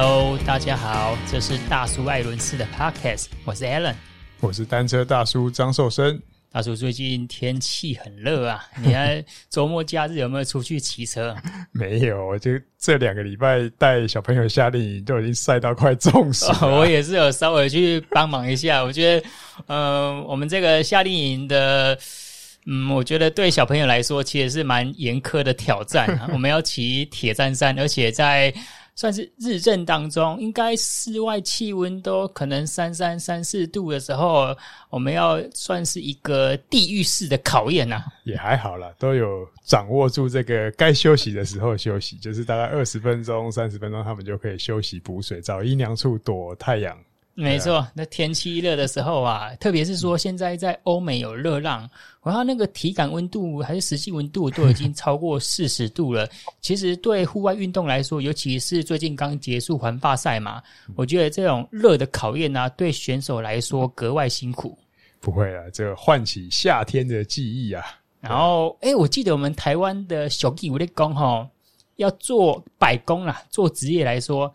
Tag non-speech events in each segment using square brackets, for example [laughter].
Hello，大家好，这是大叔艾伦斯的 Podcast，我是 Alan，我是单车大叔张寿生。大叔最近天气很热啊，[laughs] 你看周末假日有没有出去骑车？[laughs] 没有，我就这两个礼拜带小朋友夏令营，都已经晒到快中暑 [laughs] 我也是有稍微去帮忙一下，我觉得，嗯、呃，我们这个夏令营的，嗯，我觉得对小朋友来说其实是蛮严苛的挑战。啊我们要骑铁站山，而且在。算是日正当中，应该室外气温都可能三三三四度的时候，我们要算是一个地狱式的考验呐、也还好啦，都有掌握住这个该休息的时候休息，就是大概二十分钟、三十分钟，他们就可以休息补水，找阴凉处躲太阳。没错，那天气热的时候啊，特别是说现在在欧美有热浪，然后那个体感温度还是实际温度都已经超过四十度了。其实对户外运动来说，尤其是最近刚结束环法赛嘛，我觉得这种热的考验啊，对选手来说格外辛苦。不会啊，这个唤起夏天的记忆啊。然后，诶，我记得我们台湾的小弟我在讲齁，要做百工啊，做职业来说。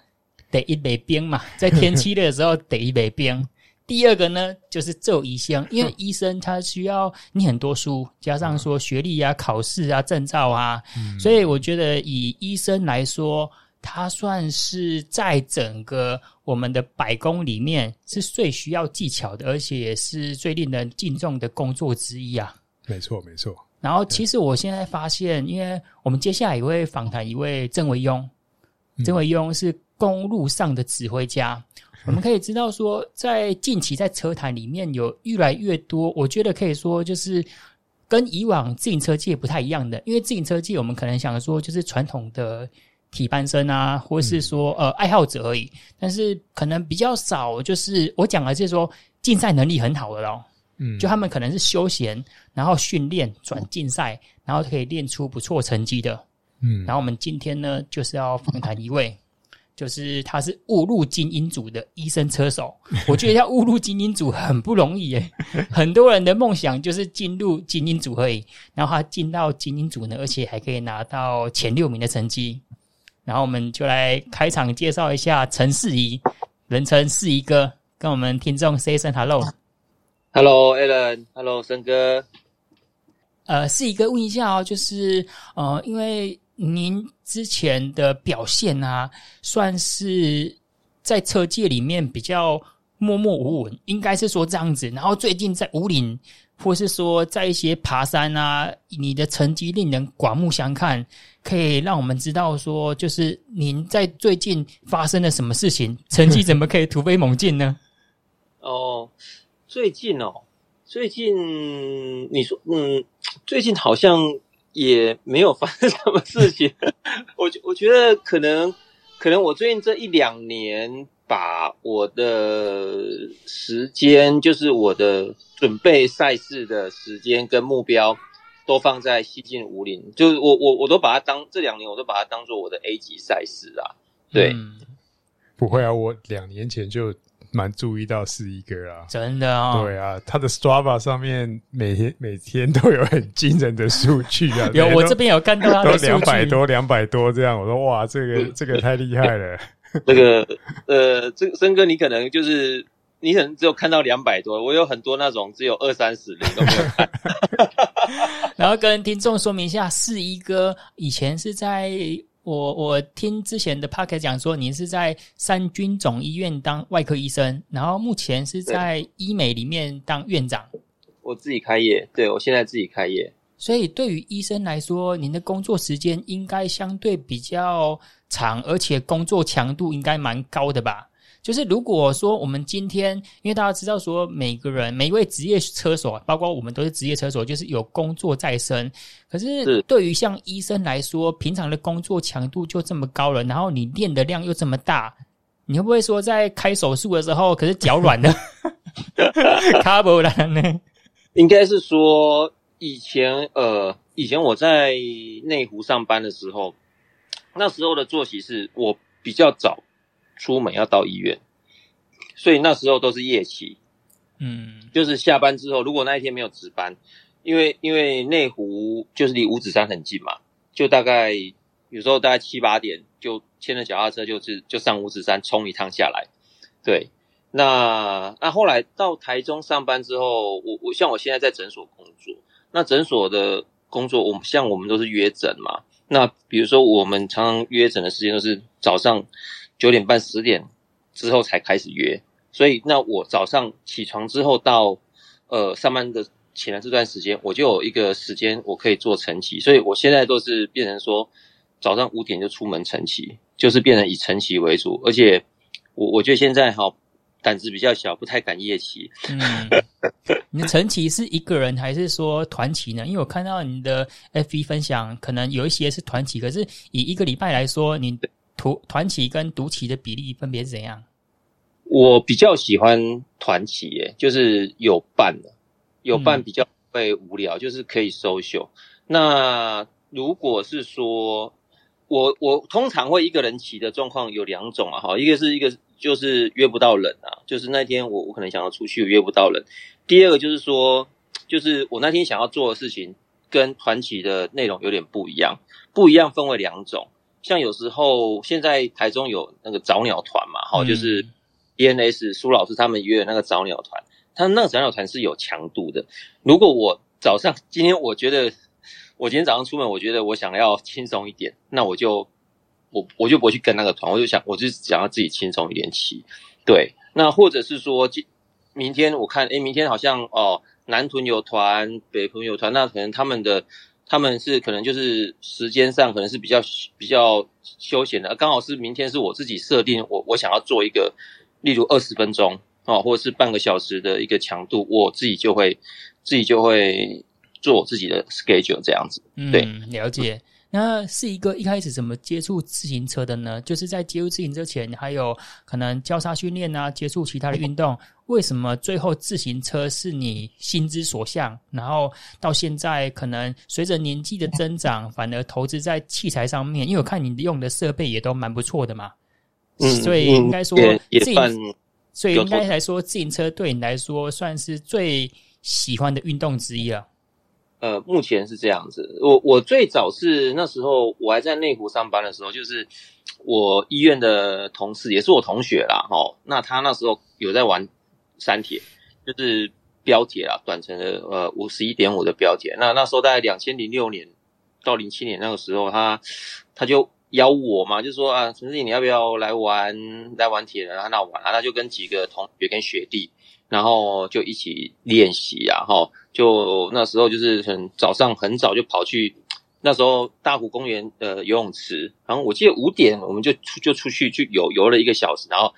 得一杯冰嘛，[laughs] 在天气热的时候得一杯冰。第二个呢，就是做医生，因为医生他需要念很多书，加上说学历啊、考试啊、证照啊，嗯、所以我觉得以医生来说，他算是在整个我们的百工里面是最需要技巧的，而且也是最令人敬重的工作之一啊。没错，没错。然后，其实我现在发现，因为我们接下来也会访谈一位郑维庸，郑维庸是。公路上的指挥家，我们可以知道说，在近期在车坛里面有越来越多，我觉得可以说就是跟以往自行车界不太一样的，因为自行车界我们可能想说就是传统的体班生啊，或是说呃爱好者而已，但是可能比较少，就是我讲的是说竞赛能力很好的咯，嗯，就他们可能是休闲，然后训练转竞赛，然后可以练出不错成绩的，嗯，然后我们今天呢就是要访谈一位。就是他是误入精英组的医生车手，[laughs] 我觉得要误入精英组很不容易耶。[laughs] 很多人的梦想就是进入精英组而已，然后他进到精英组呢，而且还可以拿到前六名的成绩。然后我们就来开场介绍一下陈世仪，人称世仪哥，跟我们听众 say 声 hello。Hello，Alan，Hello，森哥。呃，世仪哥问一下哦，就是呃，因为。您之前的表现啊，算是在车界里面比较默默无闻，应该是说这样子。然后最近在五岭，或是说在一些爬山啊，你的成绩令人刮目相看，可以让我们知道说，就是您在最近发生了什么事情，成绩 [laughs] 怎么可以突飞猛进呢？哦，最近哦，最近你说，嗯，最近好像。也没有发生什么事情，[laughs] 我觉我觉得可能可能我最近这一两年把我的时间，就是我的准备赛事的时间跟目标，都放在西进武岭，就是我我我都把它当这两年我都把它当做我的 A 级赛事啊，对，不会啊，我两年前就。蛮注意到四一哥啊，真的啊、哦，对啊，他的 Strava 上面每天每天都有很惊人的数据啊，[laughs] 有我这边有看到他的数据，都两百多两百多这样，我说哇，这个 [laughs] 这个太厉害了，[laughs] 这个呃，这个森哥你可能就是你可能只有看到两百多，我有很多那种只有二三十的都没有看，然后跟听众说明一下，四一哥以前是在。我我听之前的 Podcast 讲说，您是在三军总医院当外科医生，然后目前是在医美里面当院长。我自己开业，对，我现在自己开业。所以对于医生来说，您的工作时间应该相对比较长，而且工作强度应该蛮高的吧？就是如果说我们今天，因为大家知道说每个人每一位职业车手，包括我们都是职业车手，就是有工作在身。可是对于像医生来说，平常的工作强度就这么高了，然后你练的量又这么大，你会不会说在开手术的时候，可是脚软的？[laughs] 卡不了呢？应该是说以前呃，以前我在内湖上班的时候，那时候的作息是我比较早。出门要到医院，所以那时候都是夜骑，嗯，就是下班之后，如果那一天没有值班，因为因为内湖就是离五指山很近嘛，就大概有时候大概七八点就牵着脚踏车就是就上五指山冲一趟下来。对，那那后来到台中上班之后，我我像我现在在诊所工作，那诊所的工作，我们像我们都是约诊嘛。那比如说我们常常约诊的时间都是早上九点半十点之后才开始约，所以那我早上起床之后到呃上班的前的这段时间，我就有一个时间我可以做晨骑，所以我现在都是变成说早上五点就出门晨骑，就是变成以晨骑为主，而且。我我觉得现在哈胆子比较小，不太敢夜骑。嗯，你的晨骑是一个人还是说团骑呢？因为我看到你的 FB 分享，可能有一些是团骑，可是以一个礼拜来说，你团团骑跟独骑的比例分别是怎样？我比较喜欢团骑，耶，就是有伴的，有伴比较不会无聊，嗯、就是可以 social。那如果是说。我我通常会一个人骑的状况有两种啊，哈，一个是一个就是约不到人啊，就是那天我我可能想要出去约不到人。第二个就是说，就是我那天想要做的事情跟团骑的内容有点不一样，不一样分为两种。像有时候现在台中有那个早鸟团嘛，哈，就是 ENS 苏老师他们约的那个早鸟团，他那个早鸟团是有强度的。如果我早上今天我觉得。我今天早上出门，我觉得我想要轻松一点，那我就我我就不会去跟那个团，我就想我就想要自己轻松一点骑。对，那或者是说，今明天我看，诶，明天好像哦，南屯有团，北屯有团，那可能他们的他们是可能就是时间上可能是比较比较休闲的，刚好是明天是我自己设定，我我想要做一个，例如二十分钟哦，或者是半个小时的一个强度，我自己就会自己就会。做我自己的 schedule 这样子，对，嗯，了解。那是一个一开始怎么接触自行车的呢？就是在接触自行车前，还有可能交叉训练啊，接触其他的运动。为什么最后自行车是你心之所向？然后到现在，可能随着年纪的增长，反而投资在器材上面。因为我看你用的设备也都蛮不错的嘛，嗯，所以应该说自行，所以应该来说，自行车对你来说算是最喜欢的运动之一了。呃，目前是这样子。我我最早是那时候我还在内湖上班的时候，就是我医院的同事，也是我同学啦。齁，那他那时候有在玩三铁，就是标铁啦，短程的呃五十一点五的标铁。那那时候大概两千零六年到零七年那个时候，他他就邀我嘛，就说啊，陈志颖你要不要来玩来玩铁人啊？那我玩啊，他就跟几个同学跟学弟。然后就一起练习啊，哈，就那时候就是很早上很早就跑去，那时候大湖公园的游泳池，然后我记得五点我们就出就出去去游游了一个小时，然后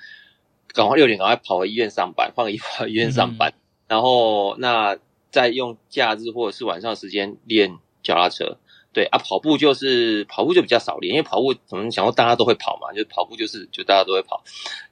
赶快六点赶快跑回医院上班，换个衣服回医院上班，嗯、然后那再用假日或者是晚上的时间练脚踏车。对啊，跑步就是跑步就比较少练，因为跑步可能想说大家都会跑嘛，就跑步就是就大家都会跑。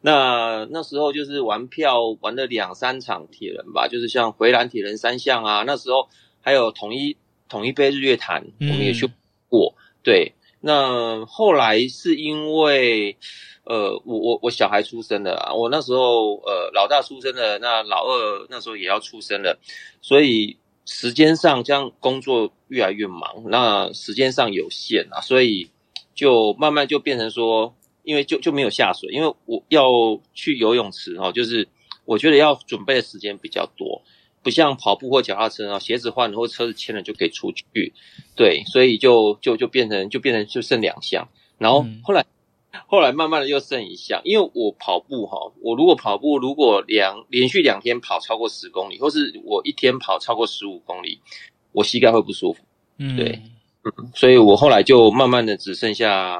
那那时候就是玩票玩了两三场铁人吧，就是像回蓝铁人三项啊，那时候还有统一统一杯日月潭，我们也去过。嗯、对，那后来是因为呃，我我我小孩出生了啊，我那时候呃老大出生了，那老二那时候也要出生了，所以。时间上这样工作越来越忙，那时间上有限啊，所以就慢慢就变成说，因为就就没有下水，因为我要去游泳池哦，就是我觉得要准备的时间比较多，不像跑步或脚踏车啊，鞋子换了或车子签了就可以出去，对，所以就就就变成就变成就剩两项，然后后来。嗯后来慢慢的又剩一项，因为我跑步哈，我如果跑步如果两连续两天跑超过十公里，或是我一天跑超过十五公里，我膝盖会不舒服。嗯，对，嗯，所以我后来就慢慢的只剩下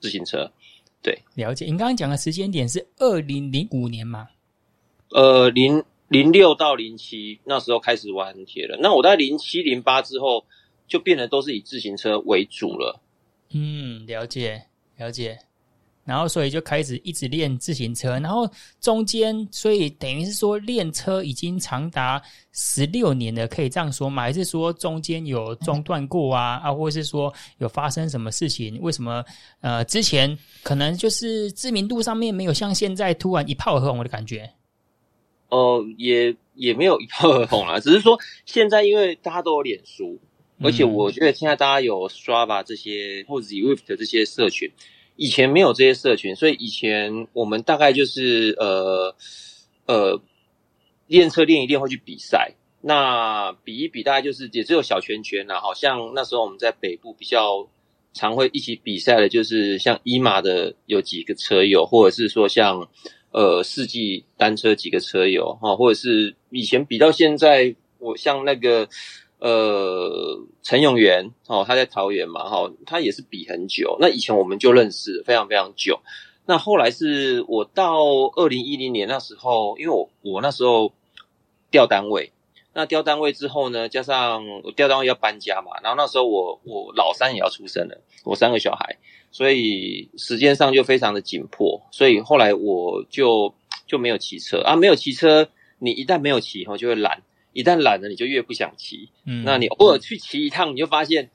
自行车。对，了解。您刚刚讲的时间点是二零零五年吗？呃，零零六到零七那时候开始玩铁了。那我在零七零八之后就变得都是以自行车为主了。嗯，了解。了解，然后所以就开始一直练自行车，然后中间所以等于是说练车已经长达十六年了，可以这样说吗？还是说中间有中断过啊？啊，或是说有发生什么事情？为什么呃之前可能就是知名度上面没有像现在突然一炮而红的感觉？哦、呃，也也没有一炮而红啦，只是说现在因为大家都有脸书。而且我觉得现在大家有刷吧这些或者 Zwift 的这些社群，以前没有这些社群，所以以前我们大概就是呃呃练车练一练会去比赛。那比一比，大概就是也只有小圈圈啦。好像那时候我们在北部比较常会一起比赛的，就是像一马的有几个车友，或者是说像呃世纪单车几个车友哈，或者是以前比到现在，我像那个。呃，陈永元哦，他在桃园嘛，哈、哦，他也是比很久。那以前我们就认识非常非常久。那后来是我到二零一零年那时候，因为我我那时候调单位，那调单位之后呢，加上我调单位要搬家嘛，然后那时候我我老三也要出生了，我三个小孩，所以时间上就非常的紧迫，所以后来我就就没有骑车啊，没有骑车，你一旦没有骑，后就会懒。一旦懒了，你就越不想骑。嗯，那你偶尔去骑一趟，你就发现，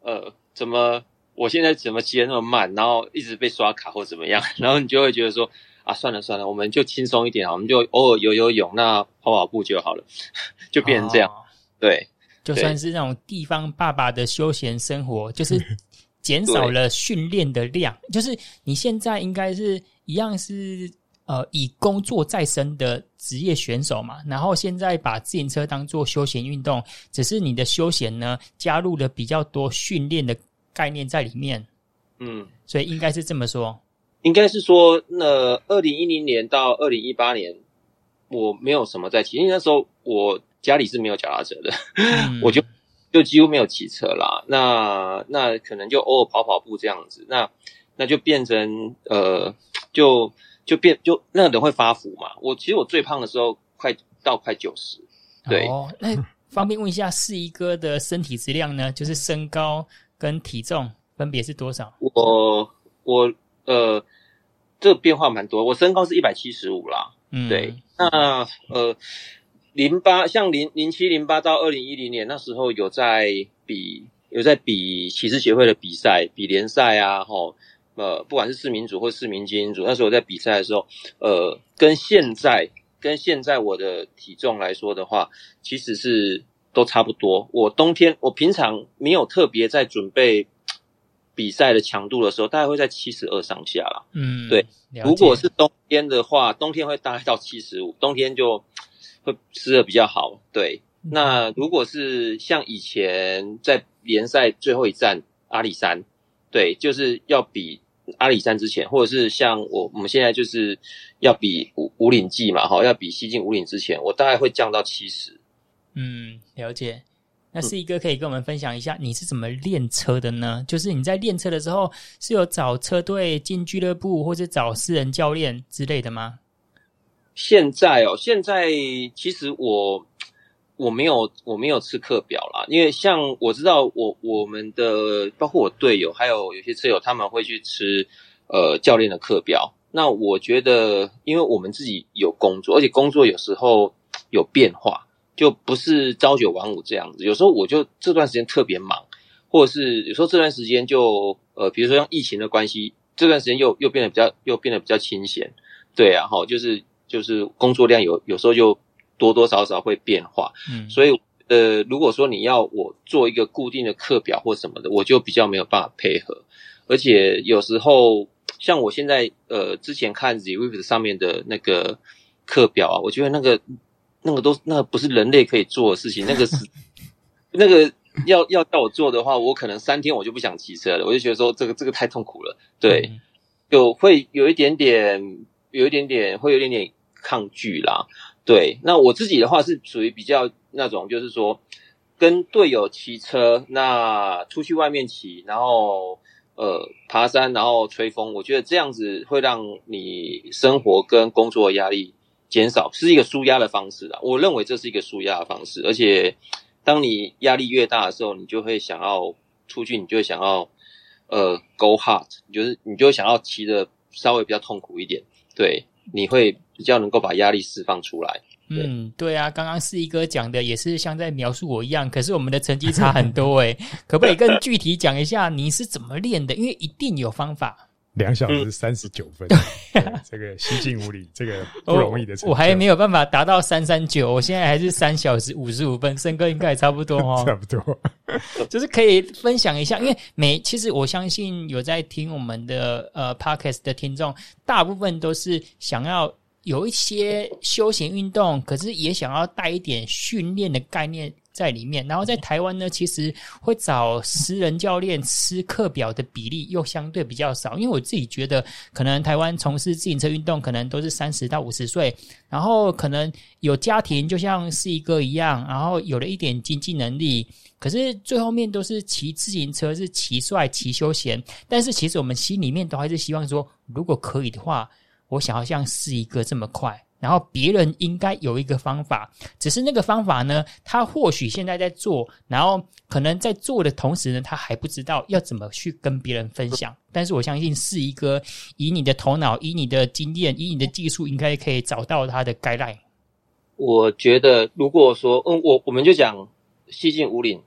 呃，怎么我现在怎么骑的那么慢，然后一直被刷卡或怎么样，[laughs] 然后你就会觉得说，啊，算了算了，我们就轻松一点啊，我们就偶尔游游泳，那跑跑步就好了，[laughs] 就变成这样。哦、对，就算是那种地方爸爸的休闲生活，就是 [laughs] 减少了训练的量，就是你现在应该是一样是。呃，以工作在身的职业选手嘛，然后现在把自行车当做休闲运动，只是你的休闲呢加入了比较多训练的概念在里面。嗯，所以应该是这么说，应该是说，那二零一零年到二零一八年，我没有什么在骑，因为那时候我家里是没有脚踏车的，嗯、[laughs] 我就就几乎没有骑车啦。那那可能就偶尔跑跑步这样子，那那就变成呃就。就变就那个人会发福嘛。我其实我最胖的时候快到快九十，对。哦，那方便问一下四一哥的身体质量呢？就是身高跟体重分别是多少？我我呃，这个变化蛮多。我身高是一百七十五啦，嗯，对。那呃，零八像零零七零八到二零一零年那时候有在比有在比骑士协会的比赛，比联赛啊，吼。呃，不管是市民组或市民精英组，那时候我在比赛的时候，呃，跟现在跟现在我的体重来说的话，其实是都差不多。我冬天我平常没有特别在准备比赛的强度的时候，大概会在七十二上下啦。嗯，对。如果是冬天的话，冬天会大概到七十五，冬天就会吃的比较好。对。那如果是像以前在联赛最后一站阿里山，对，就是要比。阿里山之前，或者是像我我们现在就是要比五五岭记嘛，哈，要比西进五岭之前，我大概会降到七十。嗯，了解。那四一哥可以跟我们分享一下，你是怎么练车的呢？就是你在练车的时候，是有找车队进俱乐部，或者找私人教练之类的吗？现在哦，现在其实我。我没有，我没有吃课表啦，因为像我知道我我们的包括我队友还有有些车友他们会去吃呃教练的课表。那我觉得，因为我们自己有工作，而且工作有时候有变化，就不是朝九晚五这样子。有时候我就这段时间特别忙，或者是有时候这段时间就呃，比如说像疫情的关系，这段时间又又变得比较又变得比较清闲。对啊，齁，就是就是工作量有有时候就。多多少少会变化，嗯，所以呃，如果说你要我做一个固定的课表或什么的，我就比较没有办法配合。而且有时候像我现在呃，之前看 Zwift 上面的那个课表啊，我觉得那个那个都那个不是人类可以做的事情，[laughs] 那个是那个要要叫我做的话，我可能三天我就不想骑车了，我就觉得说这个这个太痛苦了，对，就会有一点点有一点点会有一点点抗拒啦。对，那我自己的话是属于比较那种，就是说跟队友骑车，那出去外面骑，然后呃爬山，然后吹风，我觉得这样子会让你生活跟工作压力减少，是一个舒压的方式啦。我认为这是一个舒压的方式，而且当你压力越大的时候，你就会想要出去，你就会想要呃 go hard，你就是你就想要骑的稍微比较痛苦一点，对。你会比较能够把压力释放出来。嗯，对啊，刚刚四一哥讲的也是像在描述我一样，可是我们的成绩差很多诶可不可以更具体讲一下你是怎么练的？因为一定有方法，两小时三十九分，嗯、这个西进武岭，[laughs] 这个不容易的。我还没有办法达到三三九，我现在还是三小时五十五分，森哥应该也差不多哦。[laughs] 差不多，[laughs] 就是可以分享一下，因为每其实我相信有在听我们的呃 Podcast 的听众，大部分都是想要有一些休闲运动，可是也想要带一点训练的概念。在里面，然后在台湾呢，其实会找私人教练吃课表的比例又相对比较少，因为我自己觉得，可能台湾从事自行车运动，可能都是三十到五十岁，然后可能有家庭，就像是一个一样，然后有了一点经济能力，可是最后面都是骑自行车，是骑帅、骑休闲，但是其实我们心里面都还是希望说，如果可以的话，我想要像是一个这么快。然后别人应该有一个方法，只是那个方法呢，他或许现在在做，然后可能在做的同时呢，他还不知道要怎么去跟别人分享。但是我相信，是一个以你的头脑、以你的经验、以你的技术，应该可以找到他的 guideline。我觉得，如果说，嗯，我我们就讲西进五岭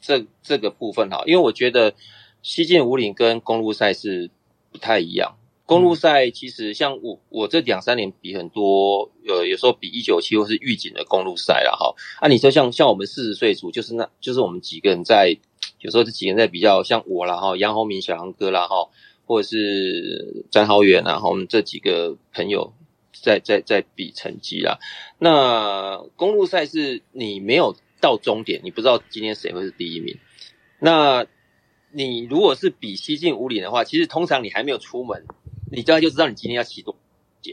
这这个部分哈，因为我觉得西进五岭跟公路赛是不太一样。公路赛其实像我我这两三年比很多，呃，有时候比一九七或是预警的公路赛了哈。啊，你说像像我们四十岁组，就是那就是我们几个人在，有时候这几个人在比较，像我啦哈，杨宏明小杨哥啦哈，或者是詹浩远啊哈，我们这几个朋友在在在比成绩啦。那公路赛是你没有到终点，你不知道今天谁会是第一名。那你如果是比西进五岭的话，其实通常你还没有出门。你大概就知道你今天要骑多久，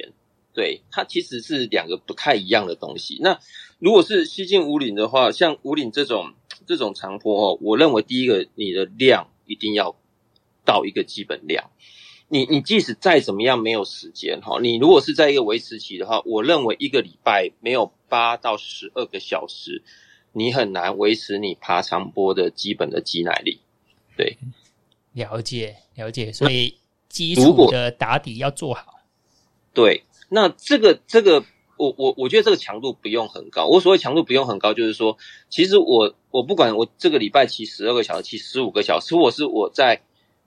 对，它其实是两个不太一样的东西。那如果是西进五岭的话，像五岭这种这种长坡哦，我认为第一个你的量一定要到一个基本量。你你即使再怎么样没有时间哈，你如果是在一个维持期的话，我认为一个礼拜没有八到十二个小时，你很难维持你爬长坡的基本的肌耐力。对，了解了解，所以。基础的打底要做好，对，那这个这个，我我我觉得这个强度不用很高。我所谓强度不用很高，就是说，其实我我不管我这个礼拜骑十二个小时，骑十五个小时，或是我在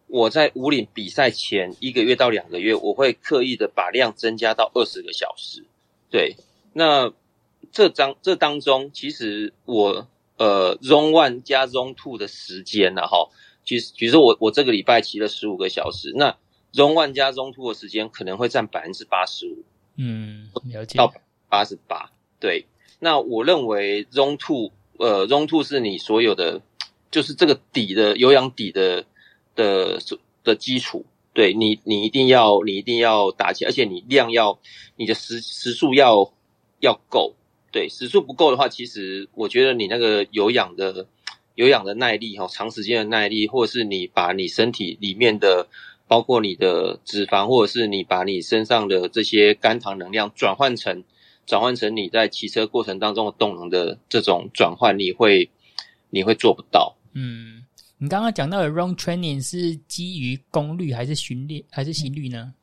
我在武岭比赛前一个月到两个月，我会刻意的把量增加到二十个小时。对，那这张这当中，其实我呃 Zone One 加 Zone Two 的时间呢，哈，其实比如说我我这个礼拜骑了十五个小时，那 One 加 Zone Two 的时间可能会占百分之八十五，嗯，了解到八十八。对，那我认为 Zone Two，呃，Zone Two 是你所有的，就是这个底的有氧底的的的基础。对你，你一定要，你一定要打起来，而且你量要，你的时时速要要够。对，时速不够的话，其实我觉得你那个有氧的有氧的耐力哈，长时间的耐力，或者是你把你身体里面的。包括你的脂肪，或者是你把你身上的这些肝糖能量转换成转换成你在骑车过程当中的动能的这种转换，你会你会做不到。嗯，你刚刚讲到的 run training 是基于功率还是训练还是心率呢？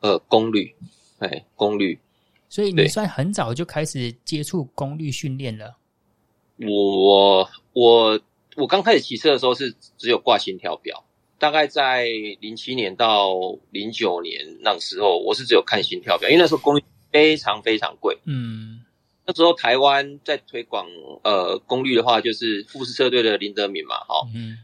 呃，功率，哎，功率。所以你算很早就开始接触功率训练了。我我我刚开始骑车的时候是只有挂心跳表。大概在零七年到零九年那个时候，我是只有看心跳表，因为那时候功率非常非常贵。嗯，那时候台湾在推广呃功率的话，就是富士车队的林德明嘛，哈，嗯，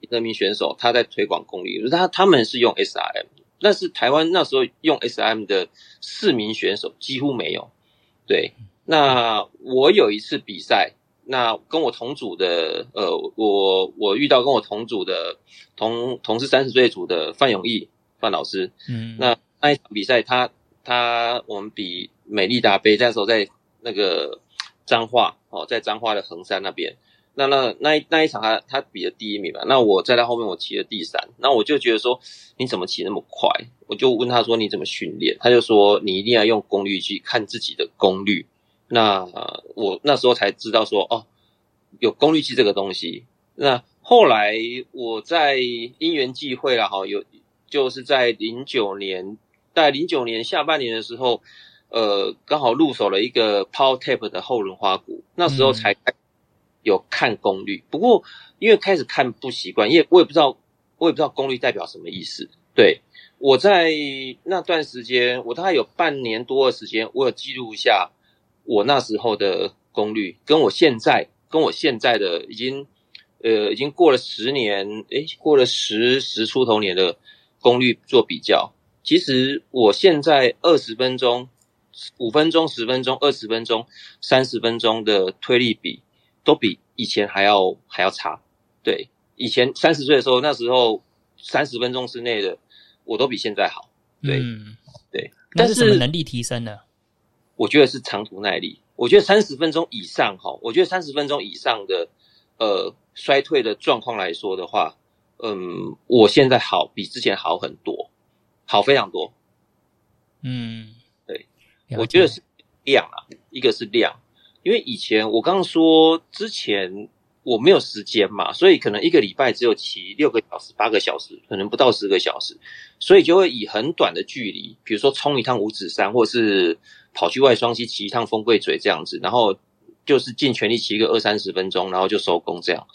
林德明选手他在推广功率，他他们是用 SRM，但是台湾那时候用 SRM 的四名选手几乎没有。对，那我有一次比赛。那跟我同组的，呃，我我遇到跟我同组的同同是三十岁组的范永义范老师，嗯，那那一场比赛，他他我们比美利达杯，那时候在那个彰化哦，在彰化的横山那边，那那那一那一场他他比了第一名嘛，那我在他后面我骑了第三，那我就觉得说你怎么骑那么快？我就问他说你怎么训练？他就说你一定要用功率去看自己的功率。那我那时候才知道说哦，有功率计这个东西。那后来我在因缘际会了哈，有就是在零九年，在零九年下半年的时候，呃，刚好入手了一个 Power Tape 的后轮花鼓，那时候才有看功率。不过因为开始看不习惯，因为我也不知道，我也不知道功率代表什么意思。对，我在那段时间，我大概有半年多的时间，我有记录一下我那时候的功率，跟我现在跟我现在的已经呃已经过了十年，诶，过了十十出头年的功率做比较。其实我现在二十分钟、五分钟、十分钟、二十分钟、三十分钟的推力比，都比以前还要还要差。对，以前三十岁的时候，那时候三十分钟之内的。我都比现在好，对，嗯、对，但是什么能力提升了？我觉得是长途耐力。我觉得三十分钟以上，哈，我觉得三十分钟以上的，呃，衰退的状况来说的话，嗯，我现在好，比之前好很多，好非常多。嗯，对，我觉得是量啊，一个是量，因为以前我刚刚说之前。我没有时间嘛，所以可能一个礼拜只有骑六个小时、八个小时，可能不到十个小时，所以就会以很短的距离，比如说冲一趟五指山，或是跑去外双溪骑一趟风柜嘴这样子，然后就是尽全力骑个二三十分钟，然后就收工这样。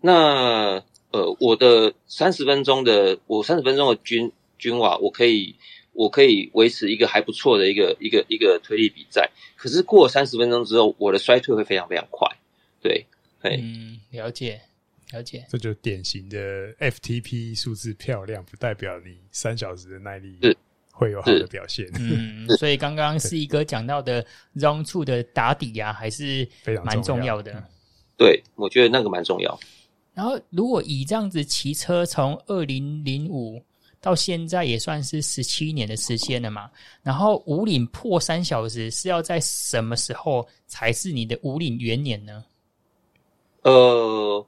那呃，我的三十分钟的，我三十分钟的均均瓦，我可以我可以维持一个还不错的一个一个一个推力比赛，可是过三十分钟之后，我的衰退会非常非常快，对。嗯，了解，了解，这就典型的 FTP 数字漂亮，不代表你三小时的耐力会有好的表现。嗯，[laughs] 所以刚刚四一哥讲到的 Zone 2的打底呀、啊，还是非常蛮重要的。对，我觉得那个蛮重要。然后，如果以这样子骑车从二零零五到现在，也算是十七年的时间了嘛。然后，五岭破三小时是要在什么时候才是你的五岭元年呢？呃，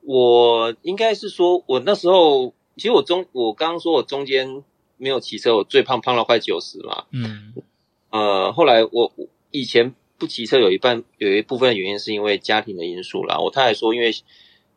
我应该是说，我那时候其实我中，我刚刚说我中间没有骑车，我最胖胖了快九十嘛。嗯。呃，后来我以前不骑车，有一半有一部分的原因是因为家庭的因素啦。我太太说，因为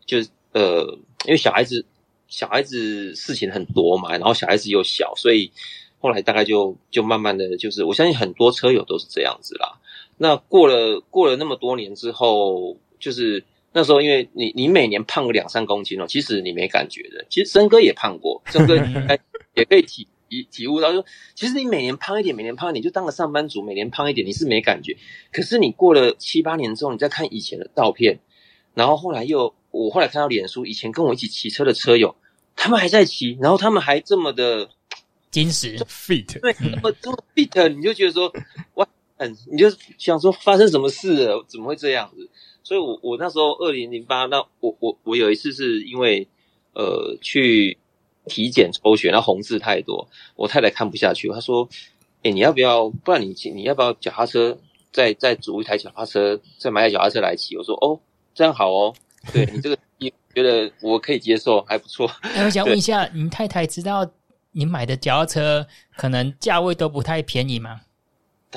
就是呃，因为小孩子小孩子事情很多嘛，然后小孩子又小，所以后来大概就就慢慢的就是，我相信很多车友都是这样子啦。那过了过了那么多年之后，就是。那时候，因为你你每年胖个两三公斤哦，其实你没感觉的。其实森哥也胖过，森哥 [laughs] 也可以体体体悟到就，其实你每年胖一点，每年胖一点，就当个上班族，每年胖一点，你是没感觉。可是你过了七八年之后，你再看以前的照片，然后后来又我后来看到脸书，以前跟我一起骑车的车友，他们还在骑，然后他们还这么的坚实 fit，对，这么这么 fit，你就觉得说哇，嗯，你就想说发生什么事了？怎么会这样子？所以我，我我那时候二零零八，那我我我有一次是因为呃去体检抽血，然后红字太多，我太太看不下去，她说：“哎、欸，你要不要？不然你你要不要脚踏车再再租一台脚踏车，再买台脚踏车来骑？”我说：“哦，这样好哦，对你这个你觉得我可以接受，还不错。”我想 [laughs] 问一下，你太太知道你买的脚踏车可能价位都不太便宜吗？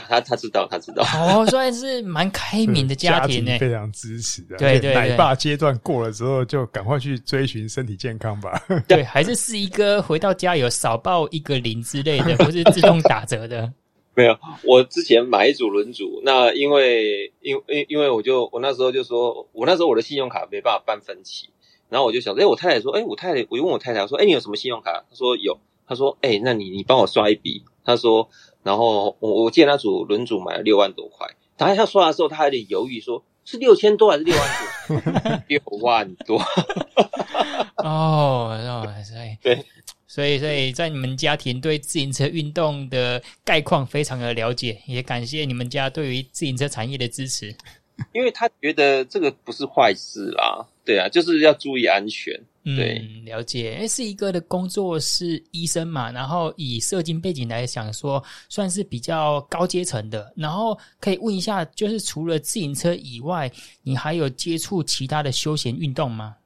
他他知道，他知道。哦，算是蛮开明的家庭呢，非常支持的。对对对，奶爸阶段过了之后，就赶快去追寻身体健康吧。[laughs] 对，还是四一哥回到家有少报一个零之类的，[laughs] 不是自动打折的。没有，我之前买一组轮组，那因为因因因为我就我那时候就说，我那时候我的信用卡没办法办分期，然后我就想，哎，我太太说，哎，我太太，我就问我太太我说，哎，你有什么信用卡？她说有，她说，哎，那你你帮我刷一笔，她说。然后我我记得那组轮组买了六万多块，当他刷的时候，他还有点犹豫说，说是六千多还是六万多？[laughs] 六万多。哦，所以对，所以所以在你们家庭对自行车运动的概况非常的了解，也感谢你们家对于自行车产业的支持。[laughs] 因为他觉得这个不是坏事啦，对啊，就是要注意安全。对，嗯，了解。诶，四一哥的工作是医生嘛，然后以社经背景来讲说，算是比较高阶层的。然后可以问一下，就是除了自行车以外，你还有接触其他的休闲运动吗？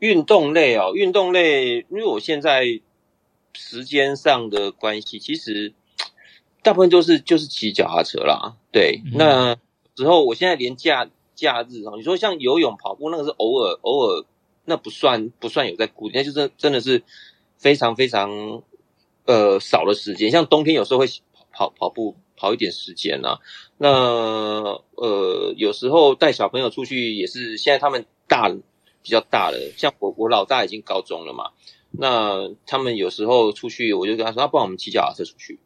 运动类哦，运动类，因为我现在时间上的关系，其实大部分都是就是骑脚踏车啦。对，嗯、那之后我现在连假假日哦，你说像游泳、跑步，那个是偶尔偶尔。那不算不算有在固定，那就是真的是非常非常呃少的时间。像冬天有时候会跑跑跑步跑一点时间啊。那呃有时候带小朋友出去也是，现在他们大比较大了，像我我老大已经高中了嘛，那他们有时候出去，我就跟他说：“他不然我们骑脚踏车出去。”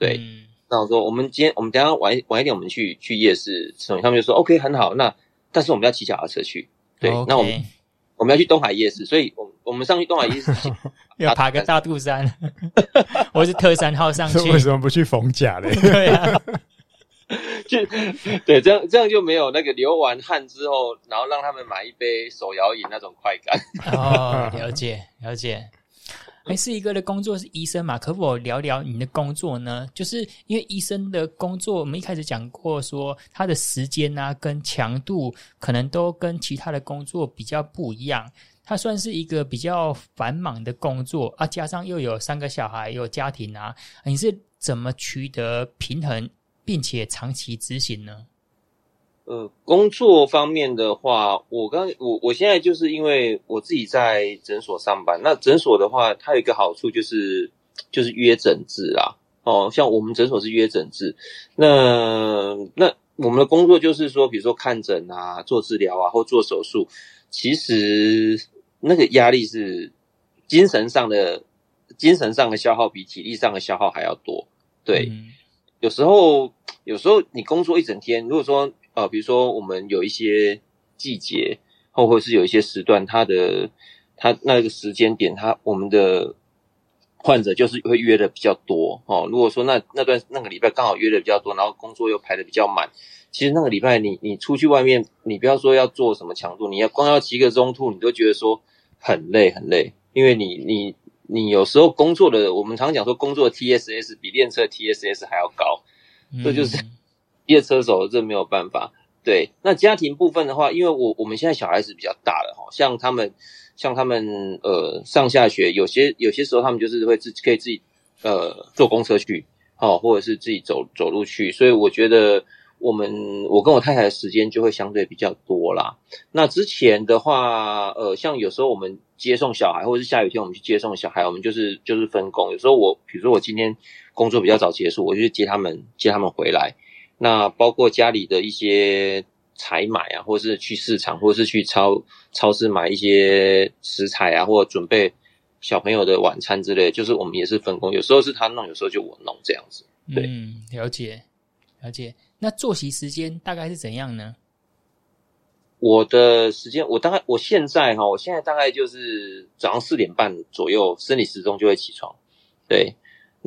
对。那我说：“我们今天我们等一下晚晚一点，我们去去夜市吃东西。”他们就说：“OK，很好。”那但是我们要骑脚踏车去。对。Okay. 那我们我们要去东海夜市，所以我我们上去东海夜市 [laughs] 要爬个大肚山，[laughs] 我是特三号上去。[laughs] 为什么不去逢甲嘞？对啊。就对，这样这样就没有那个流完汗之后，然后让他们买一杯手摇饮那种快感。哦，了解了解。哎，四一哥的工作是医生嘛？可否聊聊你的工作呢？就是因为医生的工作，我们一开始讲过说，他的时间啊跟强度可能都跟其他的工作比较不一样。他算是一个比较繁忙的工作啊，加上又有三个小孩，有家庭啊，你是怎么取得平衡？并且长期执行呢？呃，工作方面的话，我刚我我现在就是因为我自己在诊所上班。那诊所的话，它有一个好处就是就是约诊制啦。哦，像我们诊所是约诊制。那那我们的工作就是说，比如说看诊啊、做治疗啊或做手术，其实那个压力是精神上的，精神上的消耗比体力上的消耗还要多。对。嗯有时候，有时候你工作一整天，如果说呃，比如说我们有一些季节，或或是有一些时段，它的它那个时间点，它我们的患者就是会约的比较多哦。如果说那那段那个礼拜刚好约的比较多，然后工作又排的比较满，其实那个礼拜你你出去外面，你不要说要做什么强度，你要光要骑个中途，你都觉得说很累很累，因为你你。你有时候工作的，我们常讲说工作的 TSS 比练车 TSS 还要高，这、嗯、就是 [laughs] 练车手这没有办法。对，那家庭部分的话，因为我我们现在小孩子比较大了哈，像他们像他们呃上下学，有些有些时候他们就是会自可以自己呃坐公车去，哦，或者是自己走走路去，所以我觉得。我们我跟我太太的时间就会相对比较多啦。那之前的话，呃，像有时候我们接送小孩，或者是下雨天我们去接送小孩，我们就是就是分工。有时候我，比如说我今天工作比较早结束，我就去接他们，接他们回来。那包括家里的一些采买啊，或者是去市场，或者是去超超市买一些食材啊，或者准备小朋友的晚餐之类，就是我们也是分工。有时候是他弄，有时候就我弄这样子。对，嗯，了解，了解。那作息时间大概是怎样呢？我的时间，我大概我现在哈，我现在大概就是早上四点半左右，生理时钟就会起床。对，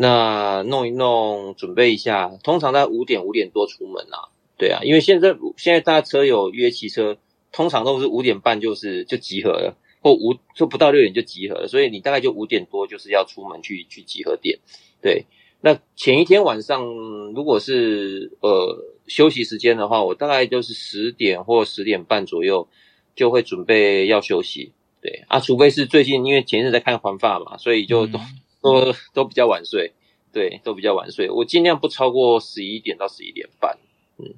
那弄一弄，准备一下，通常在五点五点多出门啊。对啊，因为现在现在大家车友约骑车，通常都是五点半就是就集合了，或五就不到六点就集合了，所以你大概就五点多就是要出门去去集合点。对。那前一天晚上，如果是呃休息时间的话，我大概就是十点或十点半左右就会准备要休息。对啊，除非是最近因为前一阵在看环法嘛，所以就都、都都比较晚睡。对，都比较晚睡。我尽量不超过十一点到十一点半。嗯，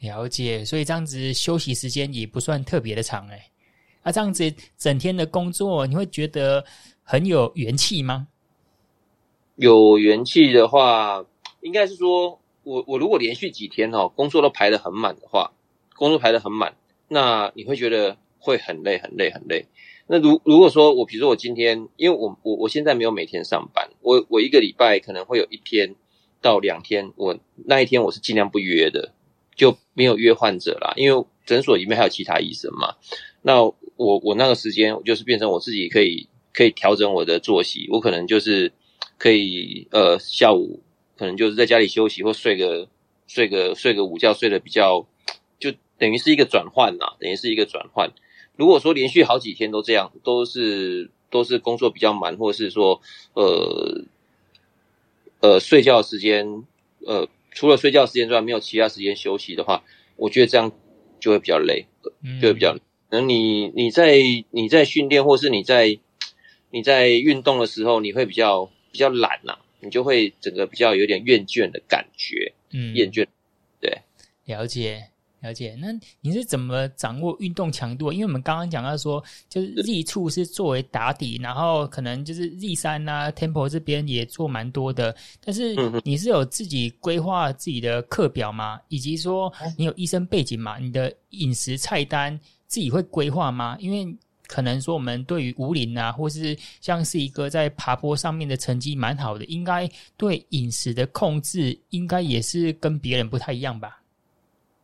了解。所以这样子休息时间也不算特别的长哎。啊，这样子整天的工作，你会觉得很有元气吗？有元气的话，应该是说，我我如果连续几天哦，工作都排得很满的话，工作排得很满，那你会觉得会很累很累很累。那如如果说我，比如说我今天，因为我我我现在没有每天上班，我我一个礼拜可能会有一天到两天，我那一天我是尽量不约的，就没有约患者啦，因为诊所里面还有其他医生嘛。那我我那个时间就是变成我自己可以可以调整我的作息，我可能就是。可以，呃，下午可能就是在家里休息或睡个睡个睡个午觉，睡得比较，就等于是一个转换啦，等于是一个转换。如果说连续好几天都这样，都是都是工作比较忙，或者是说，呃呃，睡觉时间，呃，除了睡觉时间之外，没有其他时间休息的话，我觉得这样就会比较累，就会比较累。可能你你在你在训练，或是你在你在运动的时候，你会比较。比较懒呐、啊，你就会整个比较有点厌倦的感觉，嗯，厌倦，对，了解了解。那你是怎么掌握运动强度？因为我们刚刚讲到说，就是 Z 处是作为打底，然后可能就是 Z3 啊，Temple 这边也做蛮多的。但是你是有自己规划自己的课表吗？以及说你有医生背景吗？你的饮食菜单自己会规划吗？因为可能说我们对于武林啊，或是像是一个在爬坡上面的成绩蛮好的，应该对饮食的控制，应该也是跟别人不太一样吧？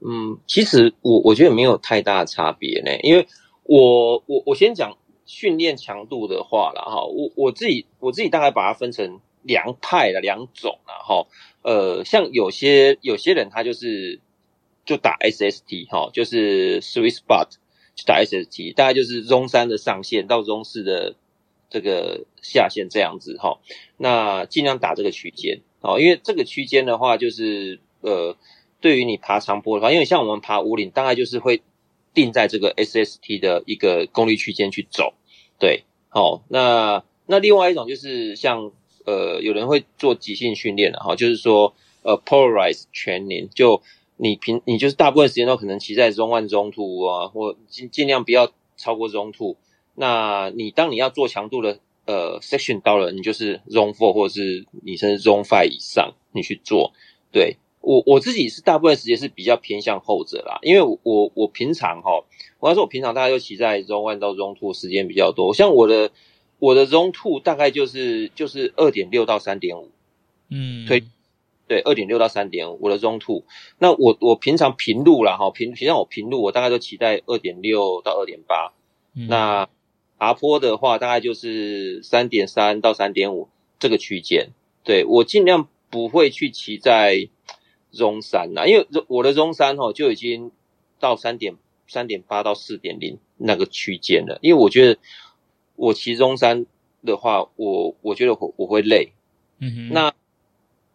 嗯，其实我我觉得没有太大差别呢，因为我我我先讲训练强度的话了哈，我我自己我自己大概把它分成两派的两种了哈，呃，像有些有些人他就是就打 SST 哈，就是 Sweet Spot 就打 SST，大概就是中三的上限到中四的这个下限这样子哈，那尽量打这个区间哦，因为这个区间的话就是呃。对于你爬长坡的话，因为像我们爬五岭，大概就是会定在这个 SST 的一个功率区间去走。对，好、那那另外一种就是像呃，有人会做即兴训练的哈，就是说呃，polarize 全年就你平你就是大部分时间都可能骑在 Zone One、Zone Two 啊，或尽尽量不要超过 Zone Two。那你当你要做强度的呃 Section 到了，你就是 Zone Four 或者是你甚至 Zone Five 以上，你去做，对。我我自己是大部分时间是比较偏向后者啦，因为我我，我平常哈，我要说我平常大概就骑在 Zone One 到 Zone Two 时间比较多，像我的我的 Zone Two 大概就是就是二点六到三点五，嗯，推对，二点六到三点五，我的 Zone Two，那我我平常平路啦哈，平平常我平路我大概都骑在二点六到二点八，那爬坡的话大概就是三点三到三点五这个区间，对，我尽量不会去骑在。Zone 三呐，因为我的 Zone 三哦就已经到三点三点八到四点零那个区间了。因为我觉得我骑 Zone 三的话，我我觉得我我会累。嗯哼。那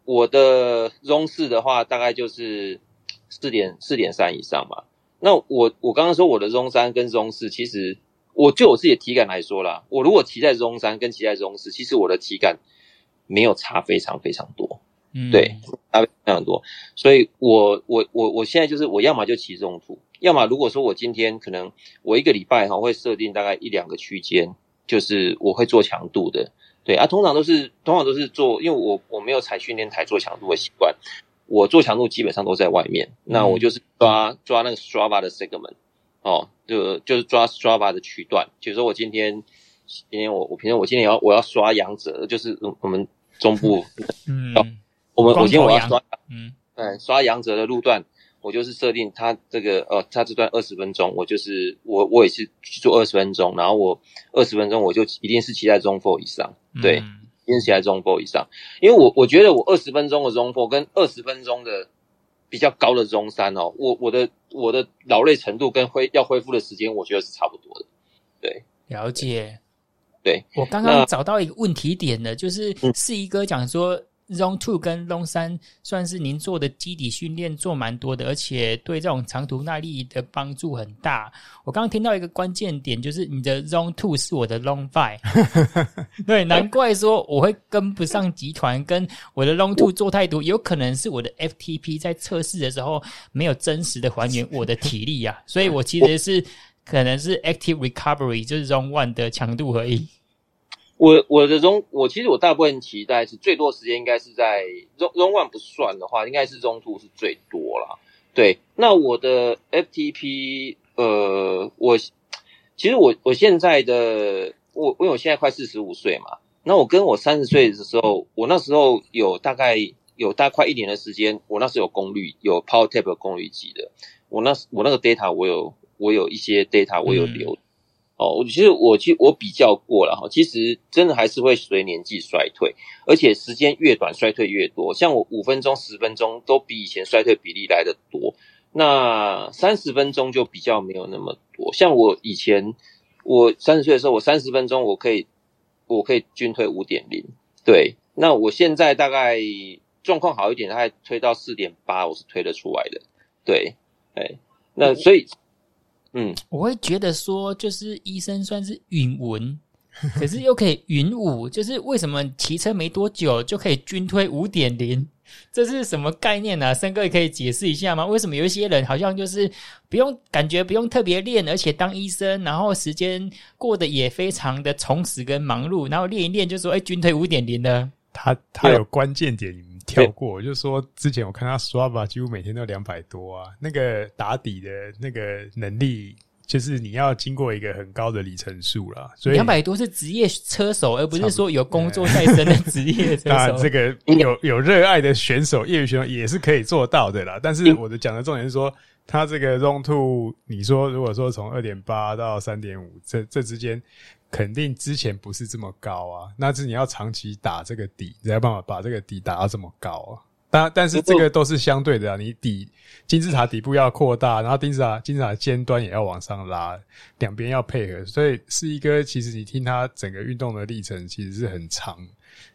我的 Zone 四的话，大概就是四点四点三以上嘛。那我我刚刚说我的 Zone 三跟 Zone 四，其实我就我自己的体感来说啦，我如果骑在 Zone 三跟骑在 Zone 四，其实我的体感没有差非常非常多。嗯，对，差非常多，所以我我我我现在就是我要么就骑 Zone Two，要么如果说我今天可能我一个礼拜哈会设定大概一两个区间，就是我会做强度的，对啊，通常都是通常都是做，因为我我没有踩训练台做强度的习惯，我做强度基本上都在外面，那我就是抓抓那个 Strava 的 segment，哦，就就是抓 Strava 的区段，比如说我今天今天我我平时我今天要我要刷阳折，就是我们中部，[laughs] 嗯。我们我今天我要刷，嗯，对，刷杨哲的路段，我就是设定他这个呃，他这段二十分钟，我就是我我也是去做二十分钟，然后我二十分钟我就一定是骑在 Zone Four 以上，对，嗯、一定是骑在 Zone Four 以上，因为我我觉得我二十分钟的 Zone Four 跟二十分钟的比较高的 Zone 三哦，我我的我的劳累程度跟恢要恢复的时间，我觉得是差不多的，对，了解，对，我刚刚找到一个问题点的，就是四一哥讲说。Zone Two 跟 Zone 三算是您做的基底训练做蛮多的，而且对这种长途耐力的帮助很大。我刚刚听到一个关键点，就是你的 Zone Two 是我的 Zone Five，[laughs] 对，难怪说我会跟不上集团，跟我的 Zone Two 做太多，有可能是我的 FTP 在测试的时候没有真实的还原我的体力啊，所以我其实是可能是 Active Recovery 就是 Zone One 的强度而已。我我的 Zone，我其实我大部分期待是最多时间应该是在 Zone Zone One 不算的话，应该是 Zone Two 是最多啦。对，那我的 FTP，呃，我其实我我现在的我因为我现在快四十五岁嘛，那我跟我三十岁的时候，我那时候有大概有大概快一年的时间，我那时候有功率有 Power Tap 功率级的，我那我那个 data 我有我有一些 data 我有留。嗯哦，我其实我其实我比较过了哈，其实真的还是会随年纪衰退，而且时间越短衰退越多。像我五分钟、十分钟都比以前衰退比例来的多，那三十分钟就比较没有那么多。像我以前我三十岁的时候，我三十分钟我可以我可以均推五点零，对。那我现在大概状况好一点，大概推到四点八，我是推得出来的。对，哎，那所以。嗯，我会觉得说，就是医生算是允文，[laughs] 可是又可以允武，就是为什么骑车没多久就可以均推五点零？这是什么概念呢、啊？森哥也可以解释一下吗？为什么有一些人好像就是不用感觉不用特别练，而且当医生，然后时间过得也非常的充实跟忙碌，然后练一练就说哎，均推五点零呢？他他有关键点。跳过，就是说之前我看他 Strava 几乎每天都两百多啊，那个打底的那个能力就是你要经过一个很高的里程数啦，所以两百多是职业车手，而不是说有工作在身的职业 [laughs] 车手。当然，这个有 [laughs] 有热爱的选手，业余选手也是可以做到的啦。但是我的讲的重点是说，他这个 Zone Two，你说如果说从二点八到三点五，这这之间肯定之前不是这么高啊。那是你要长期打这个底，你才有办法把这个底打到这么高啊。但但是这个都是相对的啊，你底金字塔底部要扩大，然后金字塔金字塔尖端也要往上拉，两边要配合，所以是一个其实你听他整个运动的历程其实是很长，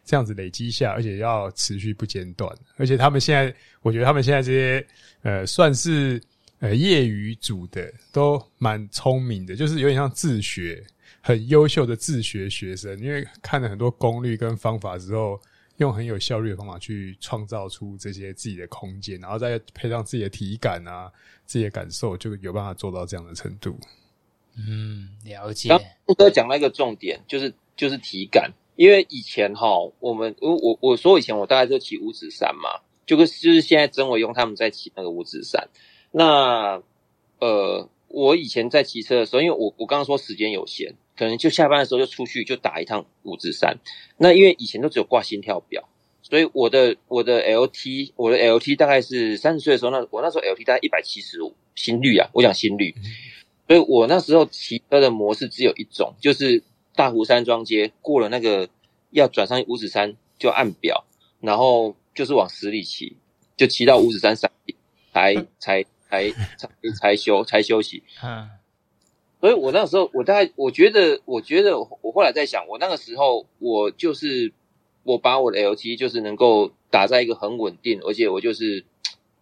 这样子累积下，而且要持续不间断，而且他们现在，我觉得他们现在这些呃算是呃业余组的都蛮聪明的，就是有点像自学，很优秀的自学学生，因为看了很多功率跟方法之后。用很有效率的方法去创造出这些自己的空间，然后再配上自己的体感啊，自己的感受，就有办法做到这样的程度。嗯，了解。刚刚哥讲了一个重点，就是就是体感，因为以前哈，我们我我我说以前我大概就骑五指山嘛，就跟就是现在曾伟用他们在骑那个五指山。那呃，我以前在骑车的时候，因为我我刚刚说时间有限。可能就下班的时候就出去就打一趟五指山，那因为以前都只有挂心跳表，所以我的我的 LT 我的 LT 大概是三十岁的时候，那我那时候 LT 大概一百七十五心率啊，我讲心率，所以我那时候骑车的模式只有一种，就是大湖山庄街过了那个要转上五指山就按表，然后就是往十里骑，就骑到五指山山顶才才才才才休才休息。嗯。所以我那个时候，我大概我觉得，我觉得我后来在想，我那个时候我就是我把我的 LT 就是能够打在一个很稳定，而且我就是